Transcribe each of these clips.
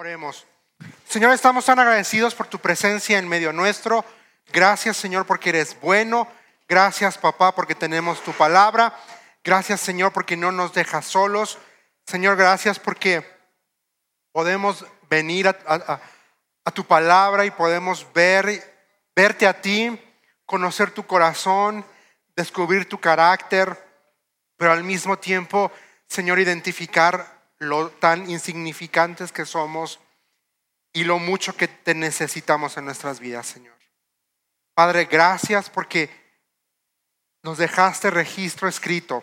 Oremos. Señor, estamos tan agradecidos por tu presencia en medio nuestro. Gracias, Señor, porque eres bueno. Gracias, papá, porque tenemos tu palabra. Gracias, Señor, porque no nos dejas solos. Señor, gracias porque podemos venir a, tu palabra y podemos ver, verte a ti, conocer tu corazón, descubrir tu carácter, pero al mismo tiempo, Señor, identificar lo tan insignificantes que somos y lo mucho que te necesitamos en nuestras vidas, Señor. Padre, gracias porque nos dejaste registro escrito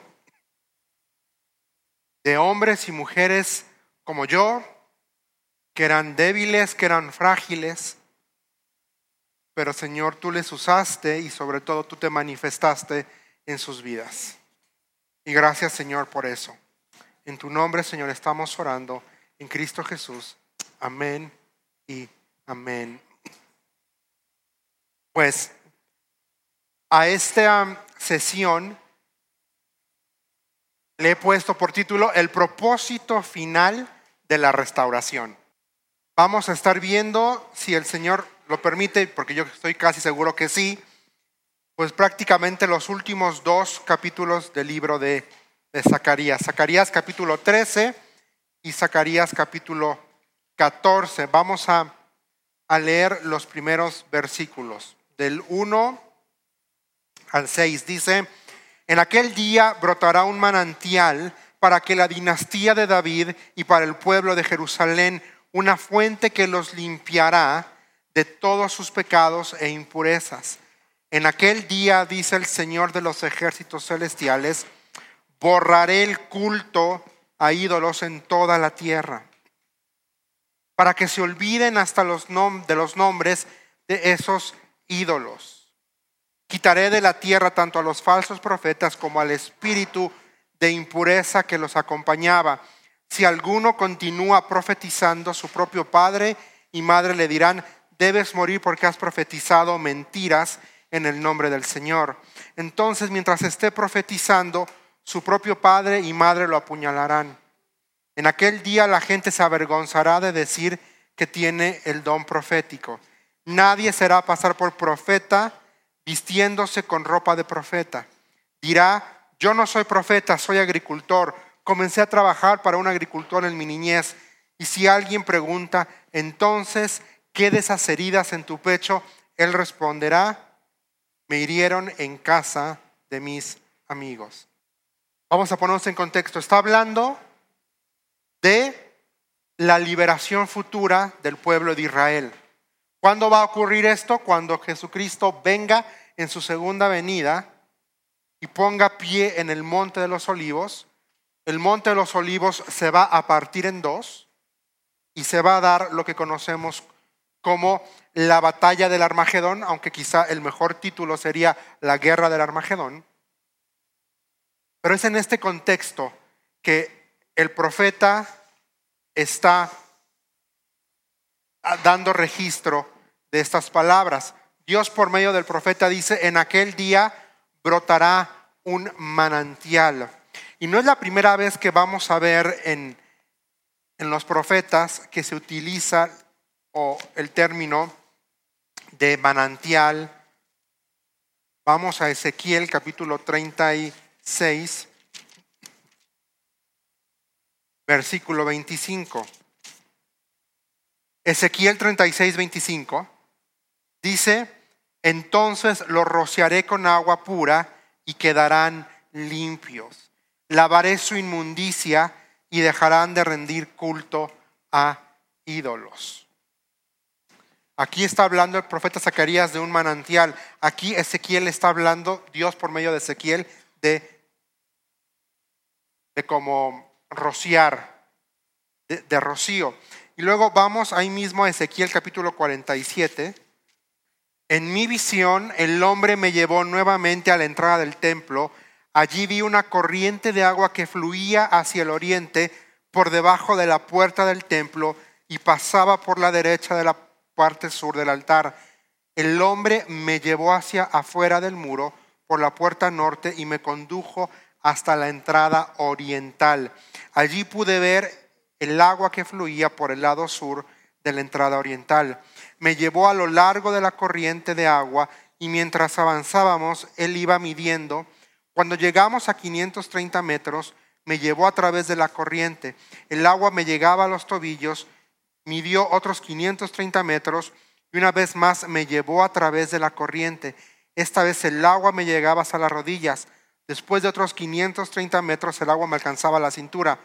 de hombres y mujeres como yo, que eran débiles, que eran frágiles, pero Señor, tú les usaste y sobre todo tú te manifestaste en sus vidas. Y gracias Señor por eso. En tu nombre, Señor, estamos orando en Cristo Jesús. Amén y amén. Pues a esta sesión le he puesto por título El propósito final de la restauración. Vamos a estar viendo si el Señor lo permite, porque yo estoy casi seguro que sí, pues prácticamente los últimos dos capítulos del libro de de Zacarías. Capítulo 13 y Zacarías capítulo 14. Vamos a, a leer los primeros versículos. Del 1 al 6 dice, en aquel día brotará un manantial para que la dinastía de David y para el pueblo de Jerusalén una fuente que los limpiará de todos sus pecados e impurezas. En aquel día, dice el Señor de los ejércitos celestiales, borraré el culto a ídolos en toda la tierra, para que se olviden hasta los de los nombres de esos ídolos. Quitaré de la tierra tanto a los falsos profetas como al espíritu de impureza que los acompañaba. Si alguno continúa profetizando, su propio padre y madre le dirán, debes morir porque has profetizado mentiras en el nombre del Señor. Entonces, mientras esté profetizando, su propio padre y madre lo apuñalarán. En aquel día la gente se avergonzará de decir que tiene el don profético. Nadie será pasar por profeta vistiéndose con ropa de profeta. Dirá, yo no soy profeta, soy agricultor. Comencé a trabajar para un agricultor en mi niñez. Y si alguien pregunta, entonces, ¿qué de esas heridas en tu pecho? Él responderá, me hirieron en casa de mis amigos. Vamos a ponernos en contexto. Está hablando de la liberación futura del pueblo de Israel. ¿Cuándo va a ocurrir esto? Cuando Jesucristo venga en su segunda venida y ponga pie en el monte de los olivos. El monte de los olivos se va a partir en dos y se va a dar lo que conocemos como la batalla del Armagedón, aunque quizá el mejor título sería la guerra del Armagedón. Pero es en este contexto que el profeta está dando registro de estas palabras. Dios por medio del profeta dice, en aquel día brotará un manantial. Y no es la primera vez que vamos a ver en, en los profetas que se utiliza o el término de manantial. Vamos a Ezequiel capítulo 30 y 6, versículo 25. Ezequiel 36, 25 dice, entonces los rociaré con agua pura y quedarán limpios. Lavaré su inmundicia y dejarán de rendir culto a ídolos. Aquí está hablando el profeta Zacarías de un manantial. Aquí Ezequiel está hablando, Dios por medio de Ezequiel, de de como rociar, de, rocío. Y luego vamos ahí mismo a Ezequiel capítulo 47. En mi visión, el hombre me llevó nuevamente a la entrada del templo. Allí vi una corriente de agua que fluía hacia el oriente por debajo de la puerta del templo y pasaba por la derecha de la parte sur del altar. El hombre me llevó hacia afuera del muro por la puerta norte y me condujo hasta la entrada oriental. Allí pude ver el agua que fluía por el lado sur de la entrada oriental. Me llevó a lo largo de la corriente de agua y mientras avanzábamos, él iba midiendo. Cuando llegamos a 530 metros, me llevó a través de la corriente. El agua me llegaba a los tobillos, midió otros 530 metros y una vez más me llevó a través de la corriente. Esta vez el agua me llegaba hasta las rodillas. Después de otros 530 metros el agua me alcanzaba la cintura.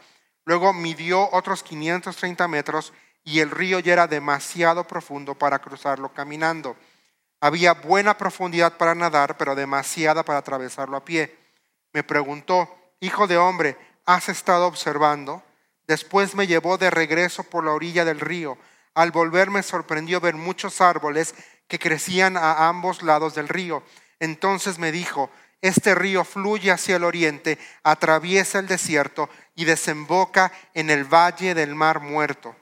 Luego midió otros 530 metros y el río ya era demasiado profundo para cruzarlo caminando. Había buena profundidad para nadar, pero demasiada para atravesarlo a pie. Me preguntó, Hijo de hombre, ¿has estado observando? Después me llevó de regreso por la orilla del río. Al volver me sorprendió ver muchos árboles que crecían a ambos lados del río. Entonces me dijo, este río fluye hacia el oriente, atraviesa el desierto y desemboca en el valle del mar muerto.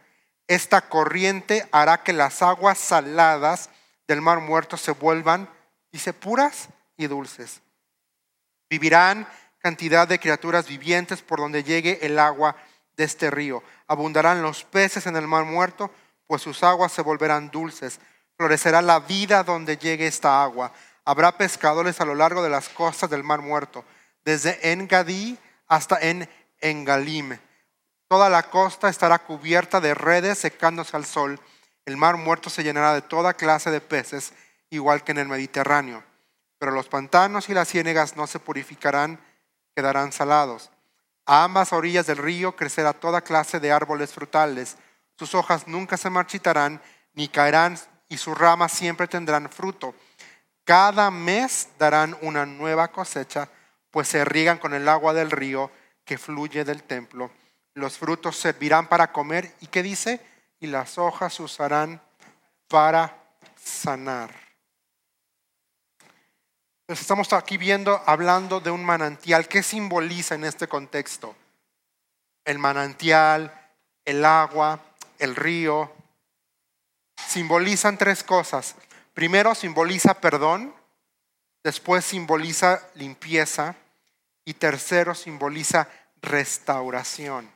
Esta corriente hará que las aguas saladas del mar muerto se vuelvan, dice, puras y dulces. Vivirán cantidad de criaturas vivientes por donde llegue el agua de este río. Abundarán los peces en el mar muerto, pues sus aguas se volverán dulces. Florecerá la vida donde llegue esta agua. Habrá pescadores a lo largo de las costas del mar muerto, desde Engadí hasta en Engalim Toda la costa estará cubierta de redes secándose al sol. El mar muerto se llenará de toda clase de peces, igual que en el Mediterráneo. Pero los pantanos y las ciénegas no se purificarán, quedarán salados. A ambas orillas del río crecerá toda clase de árboles frutales. Sus hojas nunca se marchitarán ni caerán y sus ramas siempre tendrán fruto. Cada mes darán una nueva cosecha, pues se riegan con el agua del río que fluye del templo los frutos servirán para comer. ¿Y qué dice? Y las hojas usarán para sanar. Entonces estamos aquí viendo, hablando de un manantial. ¿Qué simboliza en este contexto? El manantial, el agua, el río. Simbolizan tres cosas. Primero simboliza perdón, después simboliza limpieza y tercero simboliza restauración.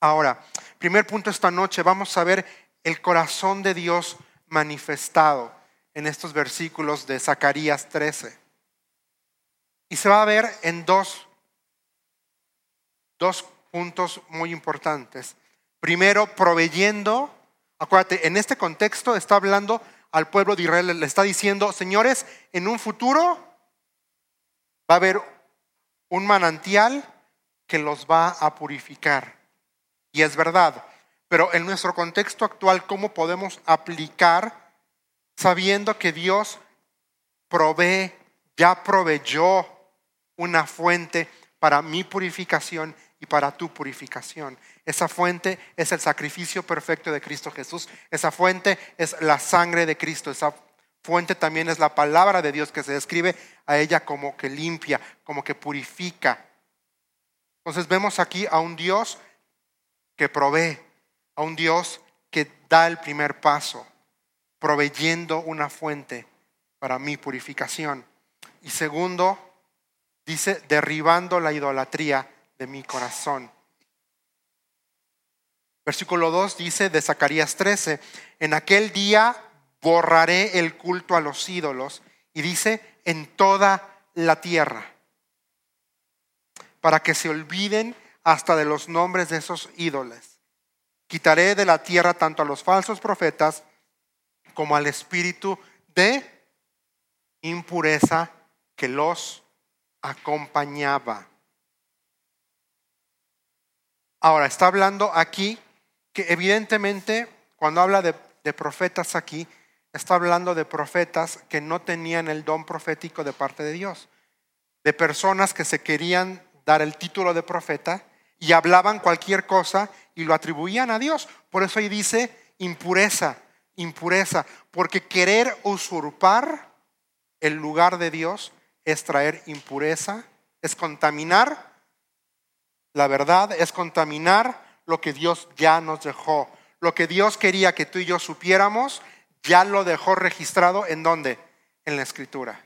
Ahora, primer punto esta noche, vamos a ver el corazón de Dios manifestado en estos versículos de Zacarías 13. Y se va a ver en dos, dos puntos muy importantes. Primero, proveyendo, acuérdate, en este contexto está hablando al pueblo de Israel, le está diciendo, señores, en un futuro va a haber un manantial que los va a purificar. Y es verdad. Pero en nuestro contexto actual, ¿cómo podemos aplicar sabiendo que Dios provee, ya proveyó una fuente para mi purificación y para tu purificación? Esa fuente es el sacrificio perfecto de Cristo Jesús. Esa fuente es la sangre de Cristo. Esa fuente también es la palabra de Dios que se describe a ella como que limpia, como que purifica. Entonces vemos aquí a un Dios que provee, a un Dios que da el primer paso, proveyendo una fuente para mi purificación. Y segundo, dice, derribando la idolatría de mi corazón. Versículo 2 dice de Zacarías 13, en aquel día borraré el culto a los ídolos y dice, en toda la tierra, para que se olviden hasta de los nombres de esos ídolos. Quitaré de la tierra tanto a los falsos profetas como al espíritu de impureza que los acompañaba. Ahora, está hablando aquí que evidentemente cuando habla de, profetas aquí, está hablando de profetas que no tenían el don profético de parte de Dios, de personas que se querían dar el título de profeta y hablaban cualquier cosa y lo atribuían a Dios. Por eso ahí dice impureza, impureza, porque querer usurpar el lugar de Dios es traer impureza, es contaminar la verdad, es contaminar lo que Dios ya nos dejó. Lo que Dios quería que tú y yo supiéramos, ya lo dejó registrado en dónde? En la escritura.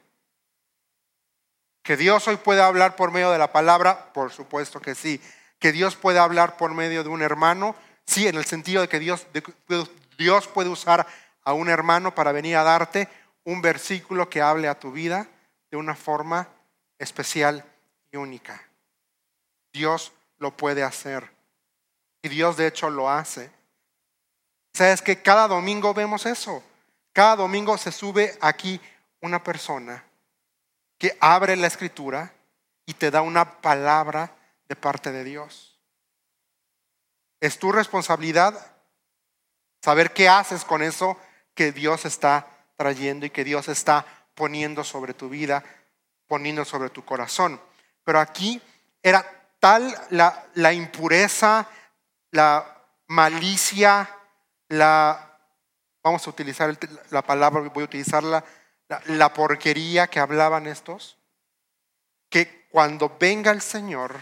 Que Dios hoy puede hablar por medio de la palabra, por supuesto que sí. que Dios puede hablar por medio de un hermano, sí, en el sentido de que Dios, Dios puede usar a un hermano para venir a darte un versículo que hable a tu vida de una forma especial y única. Dios lo puede hacer. Y Dios de hecho lo hace. ¿Sabes que cada domingo vemos eso? Cada domingo se sube aquí una persona que abre la escritura y te da una palabra de parte de Dios. Es tu responsabilidad saber qué haces con eso que Dios está trayendo y que Dios está poniendo sobre tu vida, poniendo sobre tu corazón. Pero aquí era tal la impureza, la malicia, la, vamos a utilizar la palabra, voy a utilizarla, la porquería que hablaban estos, que cuando venga el Señor,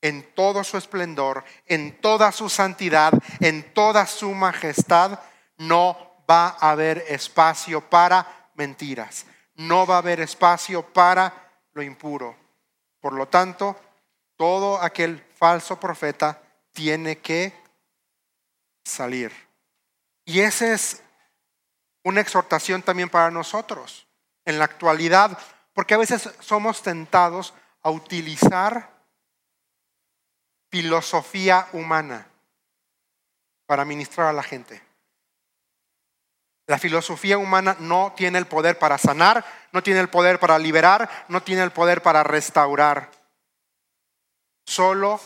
en todo su esplendor, en toda su santidad, en toda su majestad, no va a haber espacio para mentiras, no va a haber espacio para lo impuro. Por lo tanto, todo aquel falso profeta tiene que salir. Y esa es una exhortación también para nosotros en la actualidad, porque a veces somos tentados a utilizar filosofía humana para ministrar a la gente. La filosofía humana no tiene el poder para sanar, no tiene el poder para liberar, no tiene el poder para restaurar. Solo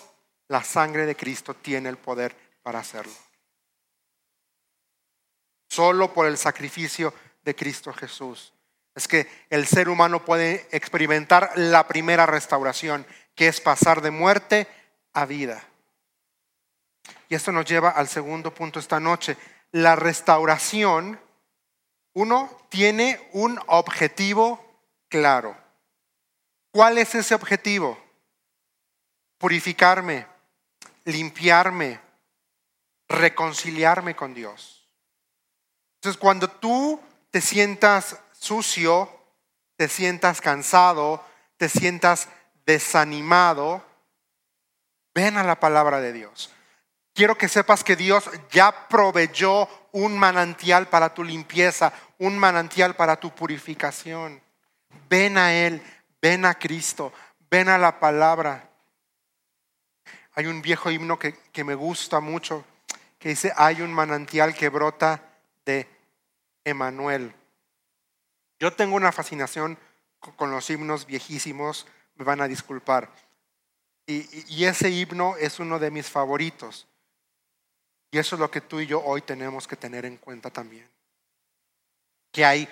la sangre de Cristo tiene el poder para hacerlo. Solo por el sacrificio de Cristo Jesús. Es que el ser humano puede experimentar la primera restauración, que es pasar de muerte a vida. Y esto nos lleva al segundo punto esta noche. La restauración, uno, tiene un objetivo claro. ¿Cuál es ese objetivo? Purificarme, limpiarme, reconciliarme con Dios. Entonces, cuando tú te sientas sucio, te sientas cansado, te sientas desanimado, Ven a la palabra de Dios. Quiero que sepas que Dios ya proveyó un manantial para tu limpieza, un manantial para tu purificación. Ven a Él, ven a Cristo, ven a la palabra. Hay un viejo himno que, que me gusta mucho que dice, hay un manantial que brota de Emanuel. Yo tengo una fascinación con los himnos viejísimos, me van a disculpar. Y, ese himno es uno de mis favoritos. Y eso es lo que tú y yo hoy tenemos que tener en cuenta también. Que hay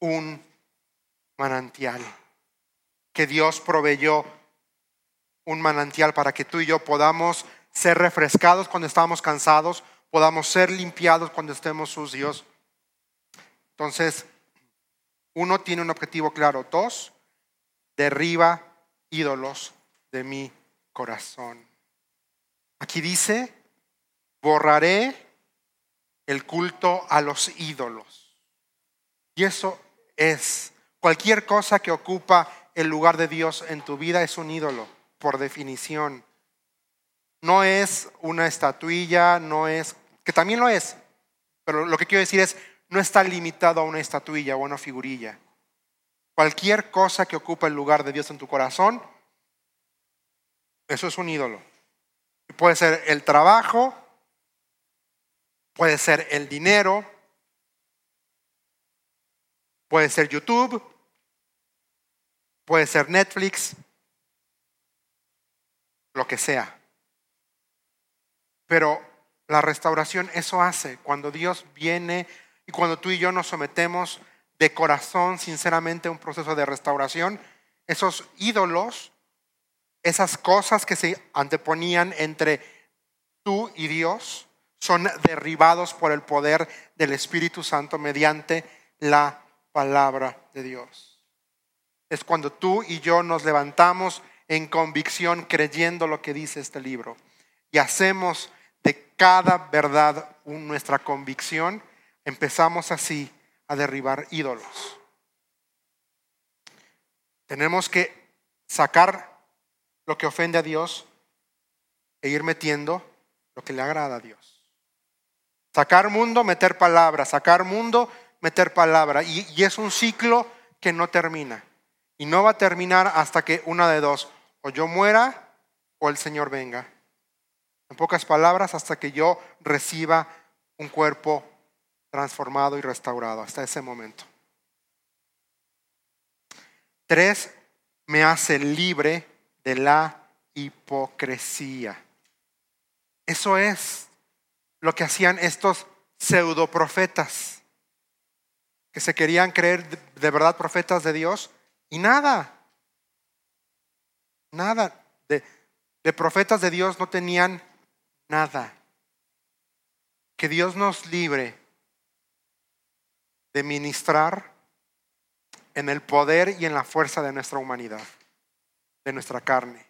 un manantial. Que Dios proveyó un manantial para que tú y yo podamos ser refrescados cuando estamos cansados, podamos ser limpiados cuando estemos sucios. Entonces, uno tiene un objetivo claro. Dos, derriba ídolos de mi corazón. Aquí dice, borraré el culto a los ídolos. Y eso es, cualquier cosa que ocupa el lugar de Dios en tu vida es un ídolo, por definición. No es una estatuilla, no es, que también lo es, pero lo que quiero decir es, no está limitado a una estatuilla o a una figurilla. Cualquier cosa que ocupa el lugar de Dios en tu corazón eso es un ídolo. Puede ser el trabajo, puede ser el dinero, puede ser YouTube, puede ser Netflix, lo que sea. Pero la restauración eso hace cuando Dios viene y cuando tú y yo nos sometemos de corazón, sinceramente, a un proceso de restauración, esos ídolos esas cosas que se anteponían entre tú y Dios son derribados por el poder del Espíritu Santo mediante la palabra de Dios. Es cuando tú y yo nos levantamos en convicción creyendo lo que dice este libro y hacemos de cada verdad nuestra convicción, empezamos así a derribar ídolos. Tenemos que sacar lo que ofende a Dios e ir metiendo lo que le agrada a Dios. Sacar mundo, meter palabra, sacar mundo, meter palabra. Y, y es un ciclo que no termina. Y no va a terminar hasta que una de dos, o yo muera o el Señor venga. En pocas palabras, hasta que yo reciba un cuerpo transformado y restaurado, hasta ese momento. Tres, me hace libre de la hipocresía. Eso es lo que hacían estos pseudoprofetas, que se querían creer de verdad profetas de Dios y nada, nada de, de profetas de Dios no tenían nada. Que Dios nos libre de ministrar en el poder y en la fuerza de nuestra humanidad, de nuestra carne.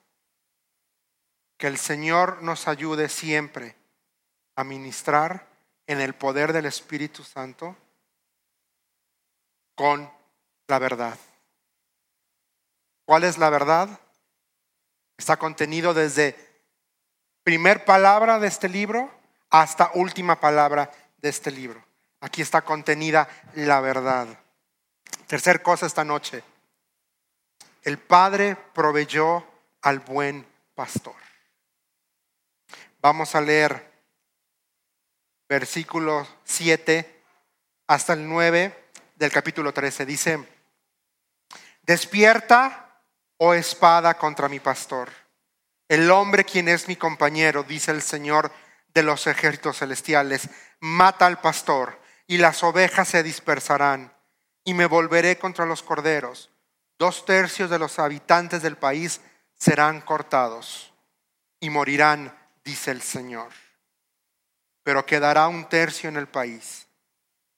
Que el Señor nos ayude siempre a ministrar en el poder del Espíritu Santo con la verdad. ¿Cuál es la verdad? Está contenido desde primer palabra de este libro hasta última palabra de este libro. Aquí está contenida la verdad. Tercer cosa esta noche. El Padre proveyó al buen pastor. Vamos a leer versículo 7 hasta el 9 del capítulo 13. Dice, despierta, oh espada, contra mi pastor. El hombre quien es mi compañero, dice el Señor de los ejércitos celestiales, mata al pastor y las ovejas se dispersarán y me volveré contra los corderos. Dos tercios de los habitantes del país serán cortados y morirán dice el Señor. Pero quedará un tercio en el país.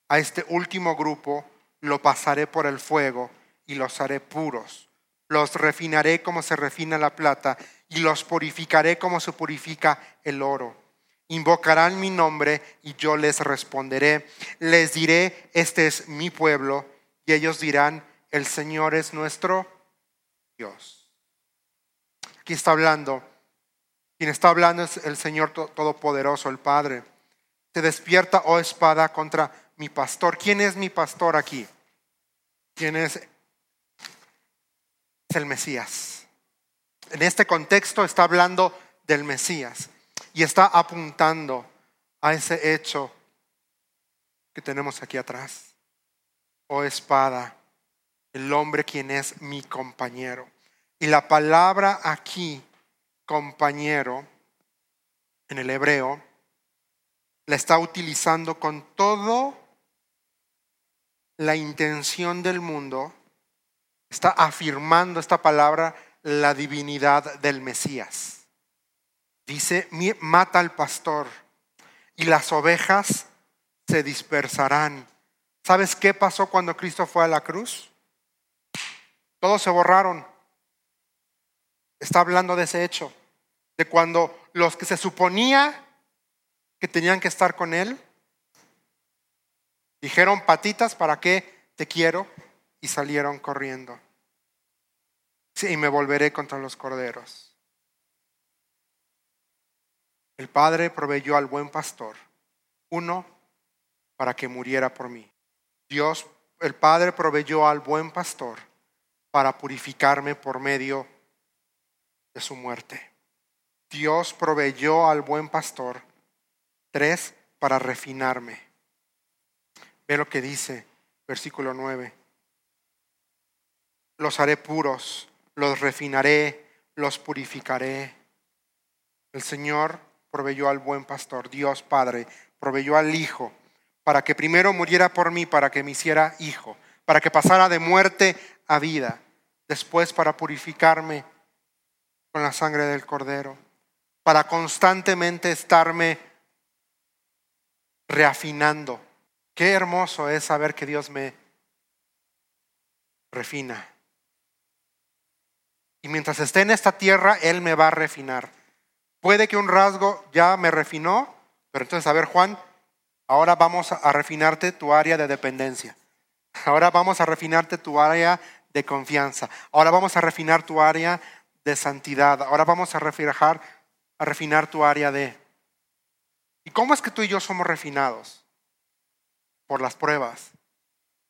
A este último grupo lo pasaré por el fuego y los haré puros. Los refinaré como se refina la plata y los purificaré como se purifica el oro. Invocarán mi nombre y yo les responderé. Les diré, este es mi pueblo y ellos dirán, el Señor es nuestro Dios. Aquí está hablando quien está hablando es el Señor Todopoderoso, el Padre. Se despierta, oh espada, contra mi pastor. ¿Quién es mi pastor aquí? ¿Quién es? El Mesías. En este contexto está hablando del Mesías y está apuntando a ese hecho que tenemos aquí atrás. Oh espada, el hombre quien es mi compañero. Y la palabra aquí compañero en el hebreo la está utilizando con todo la intención del mundo, está afirmando esta palabra la divinidad del Mesías. Dice, mata al pastor y las ovejas se dispersarán. ¿Sabes qué pasó cuando Cristo fue a la cruz? Todos se borraron está hablando de ese hecho, de cuando los que se suponía que tenían que estar con él, dijeron patitas, ¿para qué te quiero? Y salieron corriendo. Y me volveré contra los corderos. El Padre proveyó al buen pastor, uno para que muriera por mí. Dios, el Padre proveyó al buen pastor para purificarme por medio de de su muerte. Dios proveyó al buen pastor tres para refinarme. Ve lo que dice versículo 9. Los haré puros, los refinaré, los purificaré. El Señor proveyó al buen pastor, Dios Padre, proveyó al Hijo, para que primero muriera por mí, para que me hiciera hijo, para que pasara de muerte a vida, después para purificarme con la sangre del cordero, para constantemente estarme reafinando. Qué hermoso es saber que Dios me refina. Y mientras esté en esta tierra, Él me va a refinar. Puede que un rasgo ya me refinó, pero entonces, a ver, Juan, ahora vamos a refinarte tu área de dependencia. Ahora vamos a refinarte tu área de confianza. Ahora vamos a refinar tu área de santidad. Ahora vamos a reflejar a refinar tu área de. ¿Y cómo es que tú y yo somos refinados? Por las pruebas,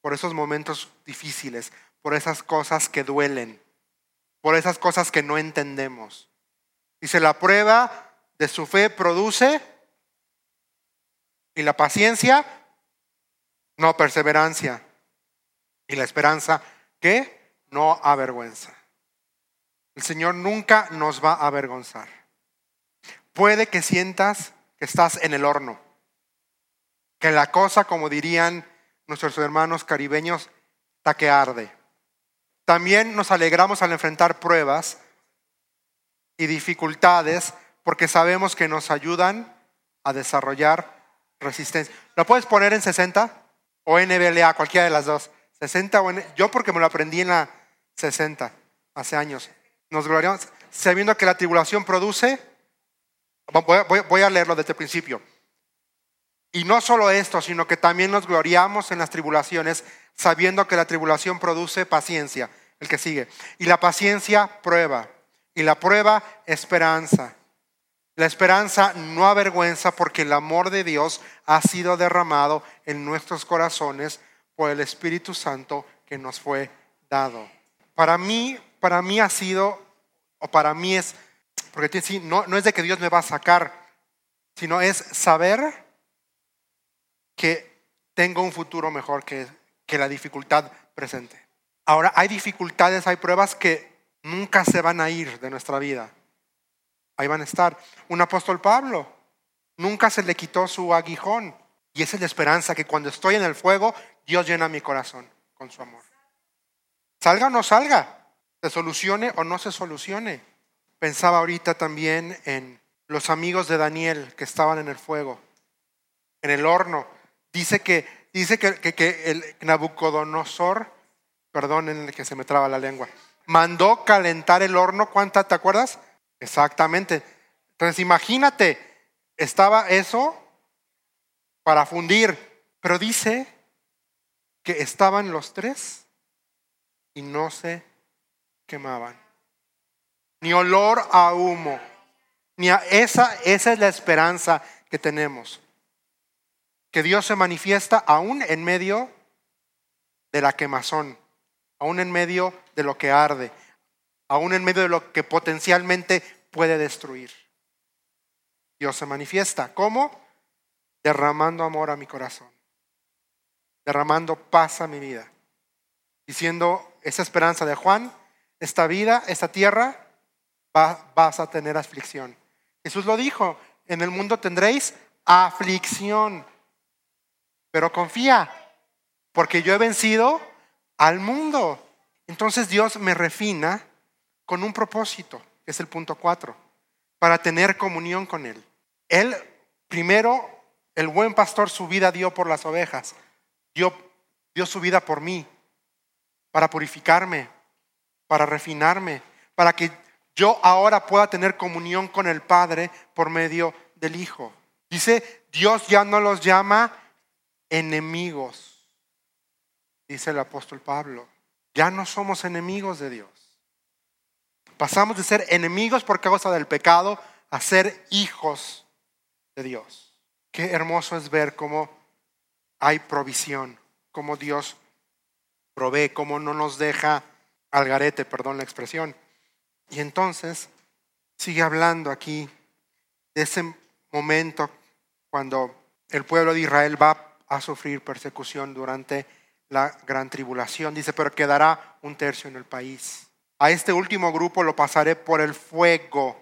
por esos momentos difíciles, por esas cosas que duelen, por esas cosas que no entendemos. Dice, la prueba de su fe produce y la paciencia, no perseverancia. Y la esperanza, ¿qué? No avergüenza. El Señor nunca nos va a avergonzar. Puede que sientas que estás en el horno, que la cosa, como dirían nuestros hermanos caribeños, está que arde. También nos alegramos al enfrentar pruebas y dificultades porque sabemos que nos ayudan a desarrollar resistencia. ¿Lo puedes poner en 60 o NBLA, cualquiera de las dos? 60 o yo porque me lo aprendí en la 60 hace años. Nos gloriamos sabiendo que la tribulación produce. Voy a leerlo desde el principio. Y no solo esto, sino que también nos gloriamos en las tribulaciones, sabiendo que la tribulación produce paciencia. El que sigue. Y la paciencia prueba. Y la prueba esperanza. La esperanza no avergüenza porque el amor de Dios ha sido derramado en nuestros corazones por el Espíritu Santo que nos fue dado. Para mí, para mí ha sido, o para mí es, porque no, no es de que Dios me va a sacar, sino es saber que tengo un futuro mejor que, la dificultad presente. Ahora, hay dificultades, hay pruebas que nunca se van a ir de nuestra vida. Ahí van a estar. Un apóstol Pablo, nunca se le quitó su aguijón. Y esa es la esperanza, que cuando estoy en el fuego, Dios llena mi corazón con su amor. Salga o no salga, se solucione o no se solucione. Pensaba ahorita también en los amigos de Daniel que estaban en el fuego, en el horno. Dice que, dice que, que, el Nabucodonosor, perdón que se me traba la lengua, mandó calentar el horno. ¿Cuánta te acuerdas? Exactamente. Entonces imagínate, estaba eso para fundir, pero dice que estaban los tres y no se quemaban. Ni olor a humo. Ni a esa, esa es la esperanza que tenemos. Que Dios se manifiesta aún en medio de la quemazón, aún en medio de lo que arde, aún en medio de lo que potencialmente puede destruir. Dios se manifiesta. ¿Cómo? Derramando amor a mi corazón, derramando paz a mi vida, diciendo esa esperanza de Juan, esta vida, esta tierra, vas a tener aflicción. Jesús lo dijo, en el mundo tendréis aflicción, pero confía, porque yo he vencido al mundo. Entonces Dios me refina con un propósito, que es el punto cuatro, para tener comunión con Él. Él, primero, el buen pastor su vida dio por las ovejas, dio, dio su vida por mí, para purificarme, para refinarme, para que yo ahora pueda tener comunión con el Padre por medio del Hijo. Dice, Dios ya no los llama enemigos, dice el apóstol Pablo. Ya no somos enemigos de Dios. Pasamos de ser enemigos por causa del pecado a ser hijos de Dios. Qué hermoso es ver cómo hay provisión, cómo Dios provee, cómo no nos deja al garete, perdón la expresión. Y entonces sigue hablando aquí de ese momento cuando el pueblo de Israel va a sufrir persecución durante la gran tribulación. Dice, pero quedará un tercio en el país. A este último grupo lo pasaré por el fuego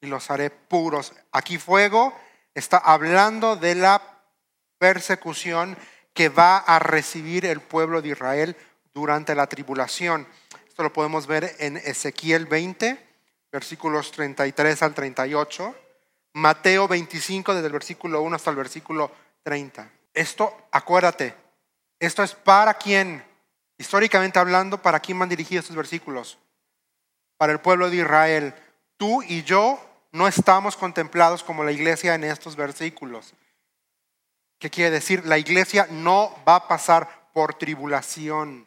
y los haré puros. Aquí fuego está hablando de la persecución que va a recibir el pueblo de Israel durante la tribulación. Esto lo podemos ver en Ezequiel 20, versículos 33 al 38, Mateo 25, desde el versículo 1 hasta el versículo 30. Esto, acuérdate, esto es para quién, históricamente hablando, para quién van dirigidos estos versículos para el pueblo de Israel. Tú y yo no estamos contemplados como la iglesia en estos versículos. ¿Qué quiere decir? La iglesia no va a pasar por tribulación.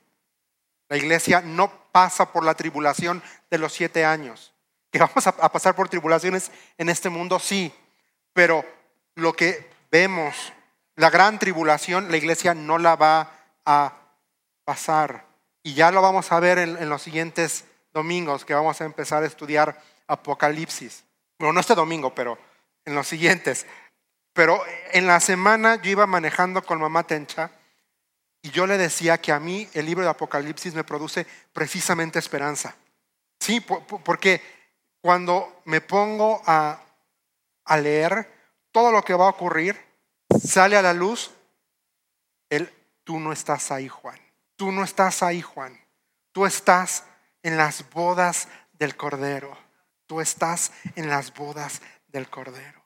La iglesia no pasa por la tribulación de los siete años. ¿Que vamos a, pasar por tribulaciones en este mundo? Sí, pero lo que vemos, la gran tribulación, la iglesia no la va a pasar. Y ya lo vamos a ver en, los siguientes domingos que vamos a empezar a estudiar Apocalipsis. Bueno, no este domingo, pero en los siguientes. Pero en la semana yo iba manejando con mamá Tencha y yo le decía que a mí el libro de Apocalipsis me produce precisamente esperanza. Sí, porque cuando me pongo a, a leer todo lo que va a ocurrir, sale a la luz el tú no estás ahí, Juan. Tú no estás ahí, Juan. Tú estás en las bodas del Cordero. Tú estás en las bodas del Cordero.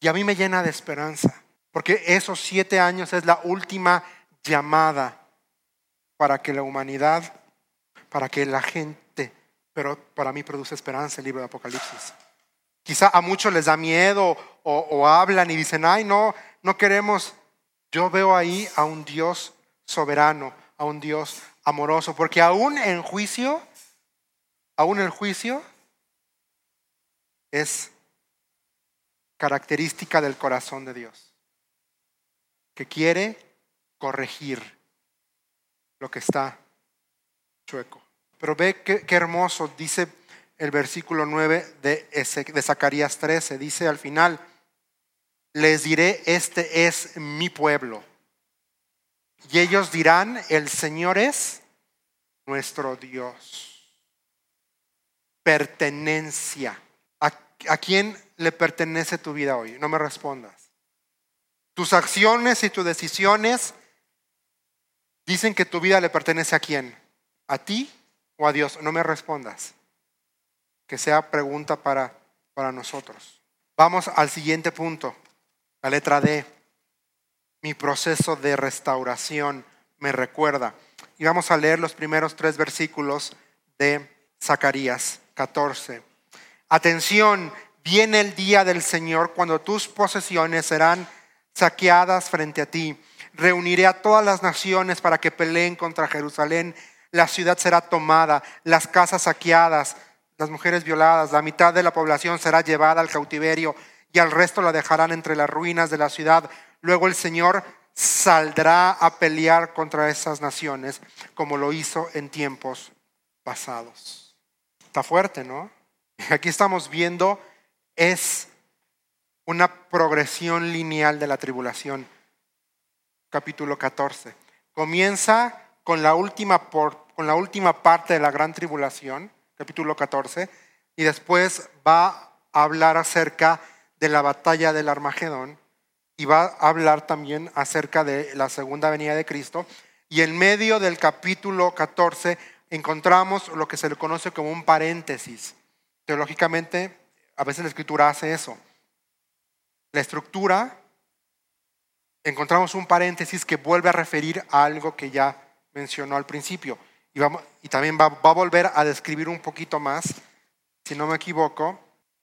Y a mí me llena de esperanza, porque esos siete años es la última llamada para que la humanidad, para que la gente, pero para mí produce esperanza el libro de Apocalipsis. Quizá a muchos les da miedo o, hablan y dicen, ay, no, no queremos. Yo veo ahí a un Dios soberano, a un Dios amoroso, porque aún en juicio, aún el juicio es característica del corazón de Dios, que quiere corregir lo que está chueco. Pero ve qué, hermoso, dice el versículo 9 de, Zacarías 13, dice al final, les diré, este es mi pueblo. Y ellos dirán, el Señor es nuestro Dios. Pertenencia. ¿A quién le pertenece tu vida hoy? No me respondas. Tus acciones y tus decisiones dicen que tu vida le pertenece a quién? ¿A ti o a Dios? No me respondas. Que sea pregunta para, para nosotros. Vamos al siguiente punto, la letra D. Mi proceso de restauración me recuerda. Y vamos a leer los primeros tres versículos de Zacarías 14. Atención, viene el día del Señor cuando tus posesiones serán saqueadas frente a ti. Reuniré a todas las naciones para que peleen contra Jerusalén. La ciudad será tomada, las casas saqueadas, las mujeres violadas, la mitad de la población será llevada al cautiverio y al resto la dejarán entre las ruinas de la ciudad. Luego el Señor saldrá a pelear contra esas naciones como lo hizo en tiempos pasados. Está fuerte, ¿no? Aquí estamos viendo es una progresión lineal de la tribulación. Capítulo 14. Comienza con la última, con la última parte de la gran tribulación, capítulo 14, y después va a hablar acerca de la batalla del Armagedón y va a hablar también acerca de la segunda venida de Cristo. Y en medio del capítulo 14 encontramos lo que se le conoce como un paréntesis Teológicamente, a veces la escritura hace eso. La estructura, encontramos un paréntesis que vuelve a referir a algo que ya mencionó al principio. Y, también va, a volver a describir un poquito más, si no me equivoco.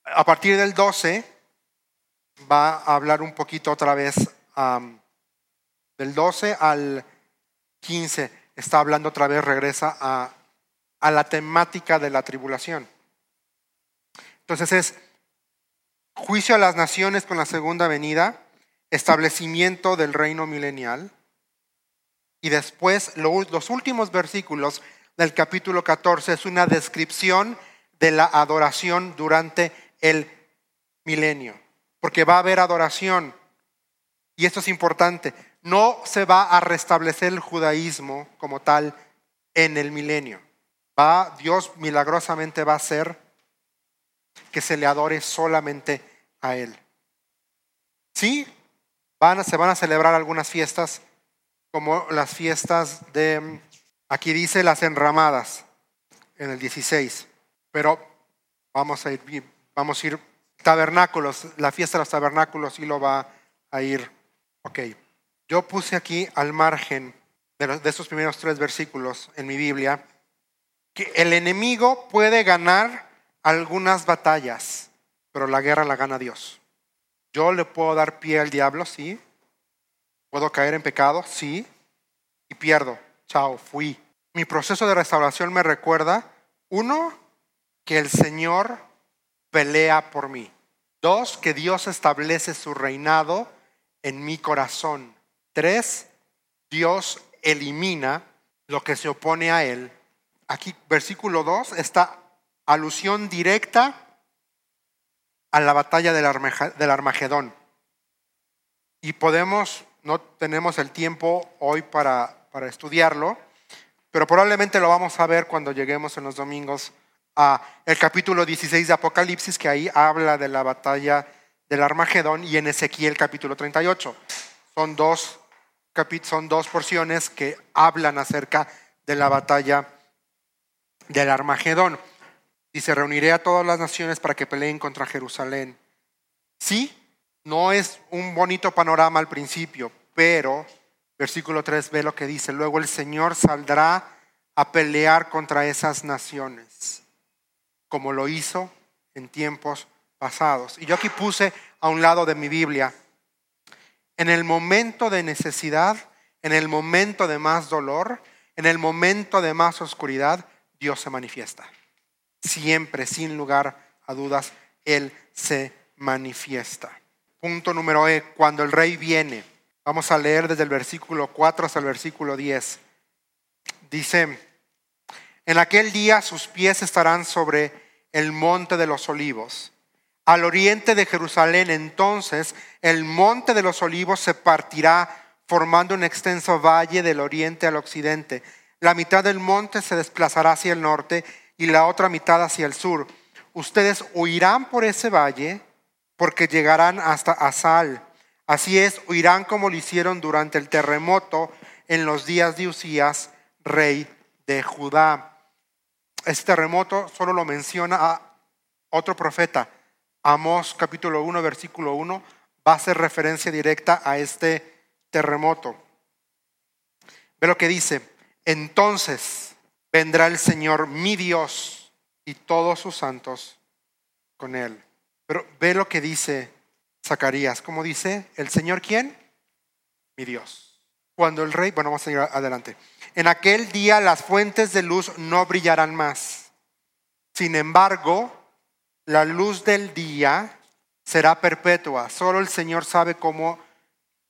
A partir del 12 va a hablar un poquito otra vez, del 12 al 15, está hablando otra vez, regresa a la temática de la tribulación. Entonces es juicio a las naciones con la segunda venida, establecimiento del reino milenial y después los últimos versículos del capítulo 14 es una descripción de la adoración durante el milenio, porque va a haber adoración y esto es importante, no se va a restablecer el judaísmo como tal en el milenio. Va, Dios milagrosamente va a ser que se le adore solamente a Él. Sí, van, se van a celebrar algunas fiestas, como las fiestas de, aquí dice las enramadas, en el 16, pero vamos a ir, vamos a ir, tabernáculos, la fiesta de los tabernáculos sí lo va a ir, ok. Yo puse aquí al margen de, estos primeros tres versículos en mi Biblia, que el enemigo puede ganar algunas batallas, pero la guerra la gana Dios. Yo le puedo dar pie al diablo, sí. Puedo caer en pecado, sí. Y pierdo. Chao, fui. Mi proceso de restauración me recuerda, uno, que el Señor pelea por mí. Dos, que Dios establece su reinado en mi corazón. Tres, Dios elimina lo que se opone a Él. Aquí, versículo 2, esta alusión directa a la batalla del, Armagedón. Y podemos, no tenemos el tiempo hoy para, para estudiarlo, pero probablemente lo vamos a ver cuando lleguemos en los domingos a el capítulo 16 de Apocalipsis, que ahí habla de la batalla del Armagedón, y en Ezequiel capítulo 38. Son dos, son dos porciones que hablan acerca de la batalla del Armagedón. Dice, reuniré a todas las naciones para que peleen contra Jerusalén. Sí, no es un bonito panorama al principio, pero versículo 3 ve lo que dice. Luego el Señor saldrá a pelear contra esas naciones, como lo hizo en tiempos pasados. Y yo aquí puse a un lado de mi Biblia, en el momento de necesidad, en el momento de más dolor, en el momento de más oscuridad, Dios se manifiesta siempre, sin lugar a dudas, Él se manifiesta. Punto número E, cuando el rey viene, vamos a leer desde el versículo 4 hasta el versículo 10. Dice, en aquel día sus pies estarán sobre el monte de los olivos. Al oriente de Jerusalén entonces el monte de los olivos se partirá formando un extenso valle del oriente al occidente. La mitad del monte se desplazará hacia el norte y la otra mitad hacia el sur. Ustedes huirán por ese valle porque llegarán hasta Asal. Así es, huirán como lo hicieron durante el terremoto en los días de Usías, rey de Judá. Este terremoto solo lo menciona otro profeta. Amós capítulo 1, versículo 1, va a hacer referencia directa a este terremoto. Ve lo que dice. Entonces, vendrá el Señor mi Dios y todos sus santos con él. Pero ve lo que dice Zacarías. ¿Cómo dice? ¿El Señor quién? Mi Dios. Cuando el rey, bueno, vamos a ir adelante. En aquel día las fuentes de luz no brillarán más. Sin embargo, la luz del día será perpetua. Solo el Señor sabe cómo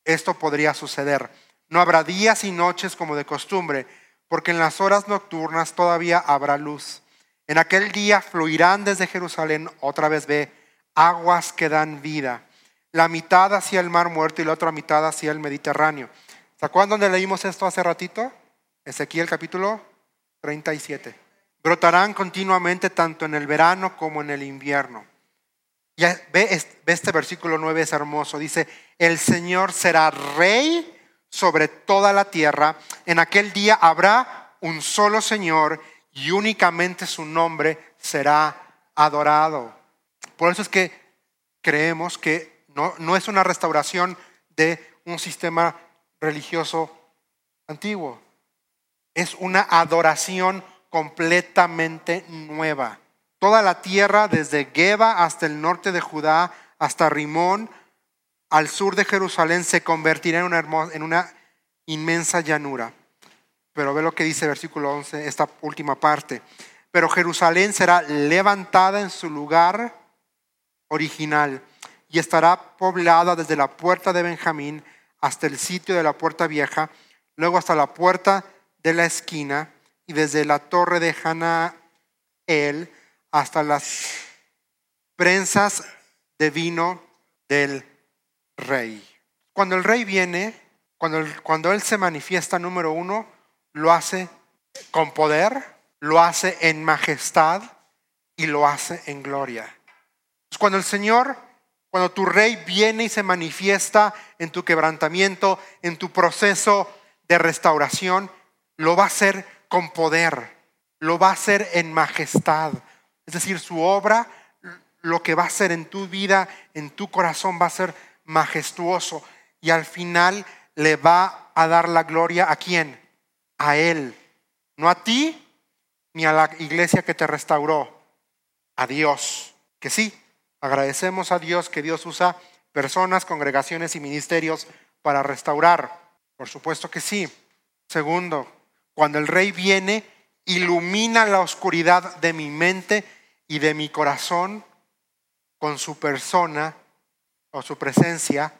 esto podría suceder. No habrá días y noches como de costumbre porque en las horas nocturnas todavía habrá luz. En aquel día fluirán desde Jerusalén, otra vez ve, aguas que dan vida. La mitad hacia el mar muerto y la otra mitad hacia el Mediterráneo. ¿Se acuerdan dónde leímos esto hace ratito? Ezequiel capítulo 37. Brotarán continuamente tanto en el verano como en el invierno. Ya ve, este versículo 9, es hermoso. Dice, el Señor será rey sobre toda la tierra. En aquel día habrá un solo Señor y únicamente su nombre será adorado. Por eso es que creemos que no, no es una restauración de un sistema religioso antiguo. Es una adoración completamente nueva. Toda la tierra, desde Geba hasta el norte de Judá, hasta Rimón, al sur de Jerusalén se convertirá en una, en una inmensa llanura. Pero ve lo que dice el versículo 11, esta última parte. Pero Jerusalén será levantada en su lugar original y estará poblada desde la puerta de Benjamín hasta el sitio de la puerta vieja, luego hasta la puerta de la esquina y desde la torre de Hanael hasta las prensas de vino del rey. Cuando el rey viene, cuando, cuando Él se manifiesta, número uno, lo hace con poder, lo hace en majestad y lo hace en gloria. Cuando el Señor, cuando tu rey viene y se manifiesta en tu quebrantamiento, en tu proceso de restauración, lo va a hacer con poder, lo va a hacer en majestad. Es decir, su obra, lo que va a hacer en tu vida, en tu corazón, va a ser majestuoso y al final le va a dar la gloria a quién? A Él. No a ti ni a la iglesia que te restauró, a Dios. Que sí, agradecemos a Dios que Dios usa personas, congregaciones y ministerios para restaurar. Por supuesto que sí. Segundo, cuando el rey viene, ilumina la oscuridad de mi mente y de mi corazón con su persona o su presencia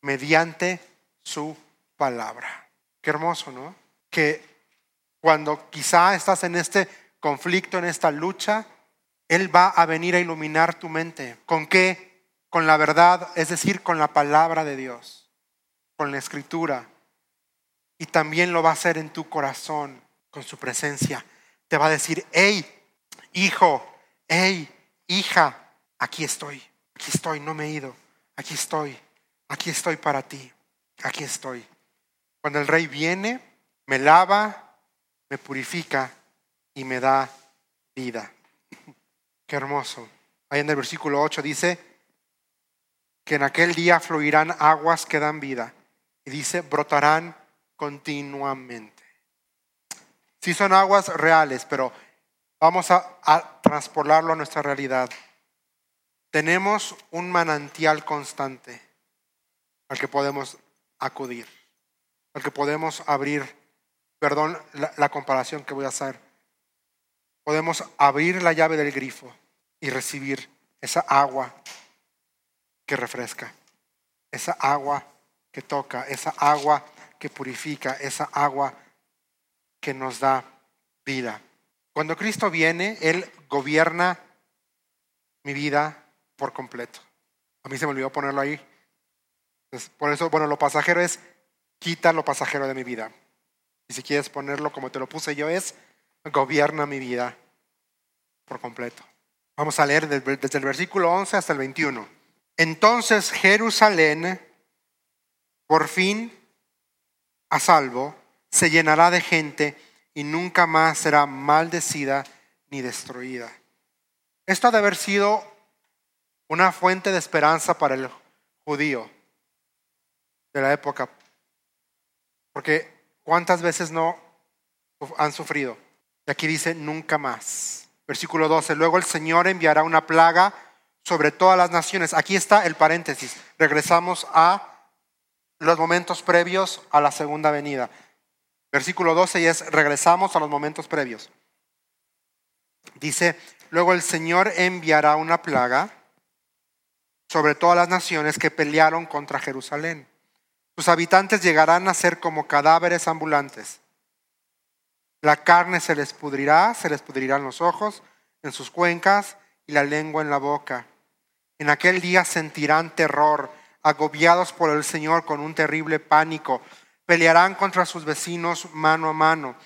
mediante su palabra. Qué hermoso, ¿no? Que cuando quizá estás en este conflicto, en esta lucha, Él va a venir a iluminar tu mente. ¿Con qué? Con la verdad, es decir, con la palabra de Dios, con la escritura. Y también lo va a hacer en tu corazón, con su presencia. Te va a decir, hey, hijo, hey, hija, aquí estoy, aquí estoy, no me he ido, aquí estoy, aquí estoy para ti, aquí estoy. Cuando el rey viene, me lava, me purifica y me da vida. Qué hermoso. Ahí en el versículo 8 dice que en aquel día fluirán aguas que dan vida. Y dice, brotarán continuamente. Sí son aguas reales, pero vamos a, a transpolarlo a nuestra realidad. Tenemos un manantial constante al que podemos acudir, al que podemos abrir, perdón la, comparación que voy a hacer, podemos abrir la llave del grifo y recibir esa agua que refresca, esa agua que toca, esa agua que purifica, esa agua que nos da vida. Cuando Cristo viene, Él gobierna mi vida por completo. A mí se me olvidó ponerlo ahí. por eso, bueno, lo pasajero es quita lo pasajero de mi vida. Y si quieres ponerlo como te lo puse yo es gobierna mi vida por completo. Vamos a leer desde el versículo 11 hasta el 21. Entonces Jerusalén, por fin a salvo, se llenará de gente y nunca más será maldecida ni destruida. Esto ha de haber sido una fuente de esperanza para el judío de la época. Porque ¿cuántas veces no han sufrido? Y aquí dice, nunca más. Versículo 12, luego el Señor enviará una plaga sobre todas las naciones. Aquí está el paréntesis. Regresamos a los momentos previos a la segunda venida. Versículo 12 y es, regresamos a los momentos previos. Dice, luego el Señor enviará una plaga sobre todas las naciones que pelearon contra Jerusalén. Sus habitantes llegarán a ser como cadáveres ambulantes. La carne se les pudrirá, se les pudrirán los ojos en sus cuencas y la lengua en la boca. En aquel día sentirán terror, agobiados por el Señor con un terrible pánico. Pelearán contra sus vecinos mano a mano.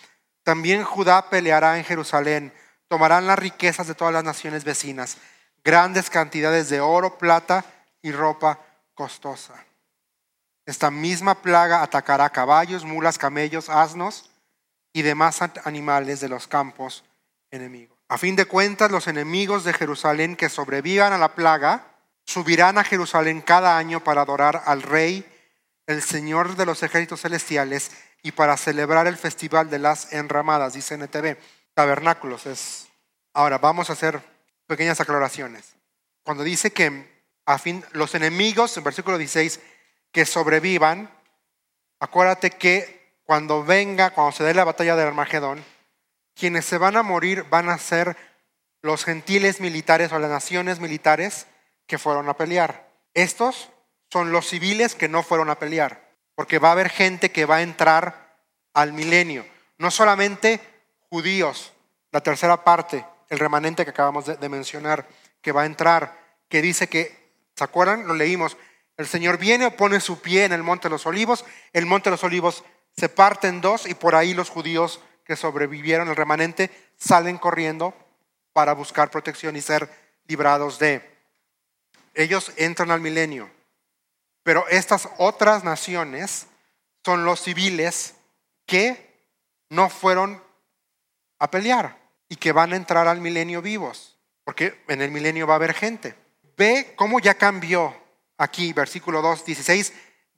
También Judá peleará en Jerusalén. Tomarán las riquezas de todas las naciones vecinas grandes cantidades de oro, plata y ropa costosa. Esta misma plaga atacará caballos, mulas, camellos, asnos y demás animales de los campos enemigos. A fin de cuentas, los enemigos de Jerusalén que sobrevivan a la plaga subirán a Jerusalén cada año para adorar al Rey, el Señor de los ejércitos celestiales, y para celebrar el festival de las enramadas, dice NTV. Tabernáculos es. Ahora vamos a hacer pequeñas aclaraciones. Cuando dice que a fin, los enemigos, en versículo 16, que sobrevivan, acuérdate que cuando venga, cuando se dé la batalla del Armagedón, quienes se van a morir van a ser los gentiles militares o las naciones militares que fueron a pelear. Estos son los civiles que no fueron a pelear, porque va a haber gente que va a entrar al milenio, no solamente judíos, la tercera parte, el remanente que acabamos de, mencionar, que va a entrar, que dice que, ¿se acuerdan? Lo leímos. El Señor viene, pone su pie en el monte de los olivos, el monte de los olivos se parte en dos y por ahí los judíos que sobrevivieron, el remanente, salen corriendo para buscar protección y ser librados de. Ellos entran al milenio, pero estas otras naciones son los civiles que no fueron a pelear y que van a entrar al milenio vivos, porque en el milenio va a haber gente. Ve cómo ya cambió aquí, versículo 2, 16,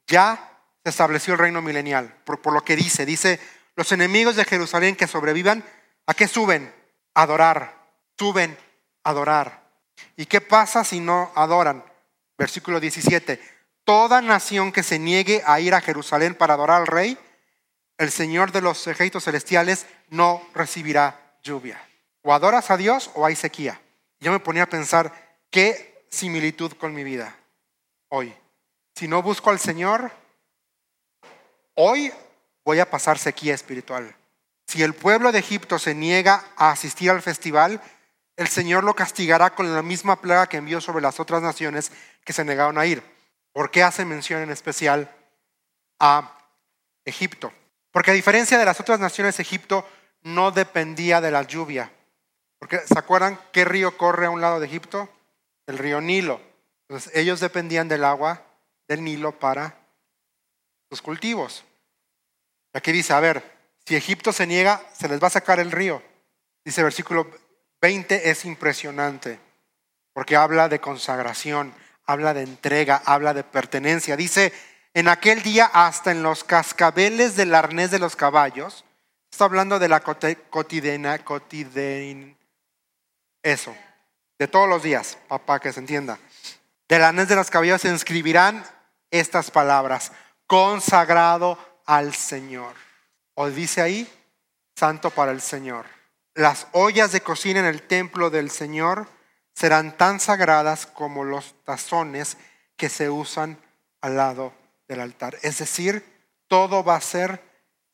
ya se estableció el reino milenial, por, lo que dice, dice, los enemigos de Jerusalén que sobrevivan, ¿a qué suben? Adorar, suben, adorar. ¿Y qué pasa si no adoran? Versículo 17, toda nación que se niegue a ir a Jerusalén para adorar al rey, el Señor de los ejércitos celestiales no recibirá lluvia. O adoras a Dios o hay sequía. Yo me ponía a pensar, ¿qué similitud con mi vida hoy? Si no busco al Señor, hoy voy a pasar sequía espiritual. Si el pueblo de Egipto se niega a asistir al festival, el Señor lo castigará con la misma plaga que envió sobre las otras naciones que se negaron a ir. ¿Por qué hace mención en especial a Egipto? Porque a diferencia de las otras naciones, Egipto no dependía de la lluvia. Porque ¿se acuerdan qué río corre a un lado de Egipto? El río Nilo. Entonces ellos dependían del agua del Nilo para sus cultivos. Aquí dice, a ver, si Egipto se niega, se les va a sacar el río. Dice versículo 20, es impresionante, porque habla de consagración, habla de entrega, habla de pertenencia. Dice, en aquel día hasta en los cascabeles del arnés de los caballos, está hablando de la cotidiana, eso, de todos los días, papá, que se entienda. Del arnés de los caballos se inscribirán estas palabras, consagrado al Señor. O dice ahí, santo para el Señor. Las ollas de cocina en el templo del Señor serán tan sagradas como los tazones que se usan al lado del altar. Es decir, todo va a ser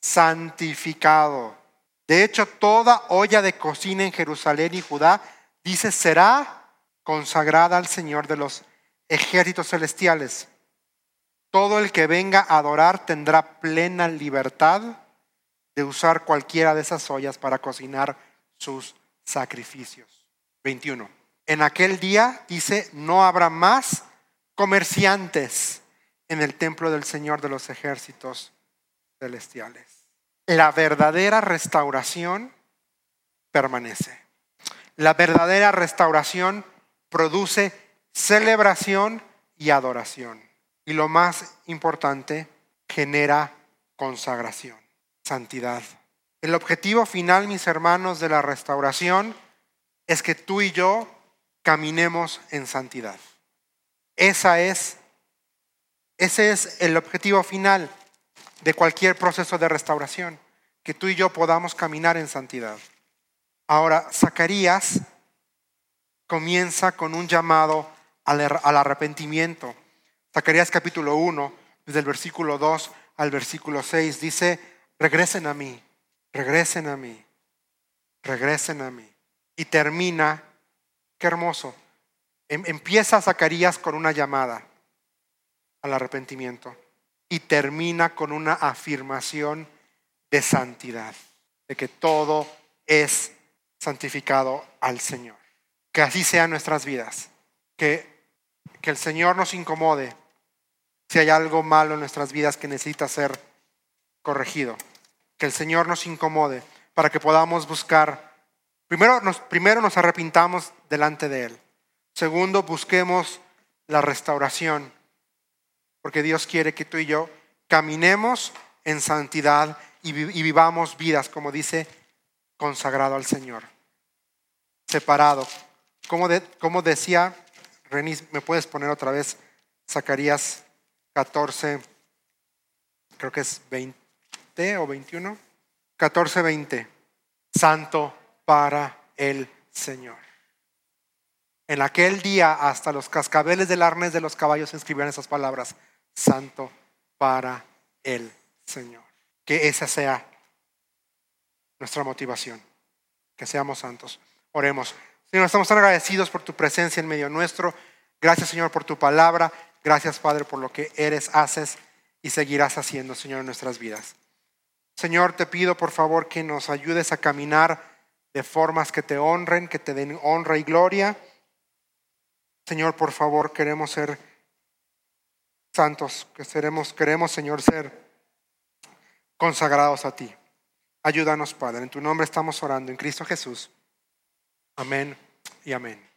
santificado. De hecho, toda olla de cocina en Jerusalén y Judá, dice, será consagrada al Señor de los ejércitos celestiales. Todo el que venga a adorar tendrá plena libertad de usar cualquiera de esas ollas para cocinar sus sacrificios. 21. En aquel día, dice, no habrá más comerciantes en el templo del Señor de los ejércitos celestiales. La verdadera restauración permanece. La verdadera restauración produce celebración y adoración. Y lo más importante, genera consagración, santidad. El objetivo final, mis hermanos, de la restauración es que tú y yo caminemos en santidad. Esa es, ese es el objetivo final de cualquier proceso de restauración, que tú y yo podamos caminar en santidad. Ahora, Zacarías comienza con un llamado al, al arrepentimiento. Zacarías capítulo 1, desde el versículo 2 al versículo 6, dice, regresen a mí regresen a mí, regresen a mí. Y termina, qué hermoso, em, empieza Zacarías con una llamada al arrepentimiento y termina con una afirmación de santidad, de que todo es santificado al Señor. Que así sean nuestras vidas, que, que el Señor nos incomode si hay algo malo en nuestras vidas que necesita ser corregido que el Señor nos incomode para que podamos buscar, primero nos, primero nos arrepintamos delante de Él. Segundo, busquemos la restauración, porque Dios quiere que tú y yo caminemos en santidad y, vivamos vidas, como dice, consagrado al Señor, separado. Como, como decía Renis, me puedes poner otra vez Zacarías 14, creo que es 20 o 21. 14, 20. Santo para el Señor. En aquel día hasta los cascabeles del arnés de los caballos escribían esas palabras. Santo para el Señor. Que esa sea nuestra motivación. Que seamos santos. Oremos. Señor, estamos tan agradecidos por tu presencia en medio nuestro. Gracias, Señor, por tu palabra. Gracias, Padre, por lo que eres, haces y seguirás haciendo, Señor, en nuestras vidas. Señor, te pido por favor que nos ayudes a caminar de formas que te honren, que te den honra y gloria. Señor, por favor, queremos ser santos, que seremos, queremos, Señor, ser consagrados a ti. Ayúdanos, Padre. En tu nombre estamos orando, en Cristo Jesús. Amén y amén.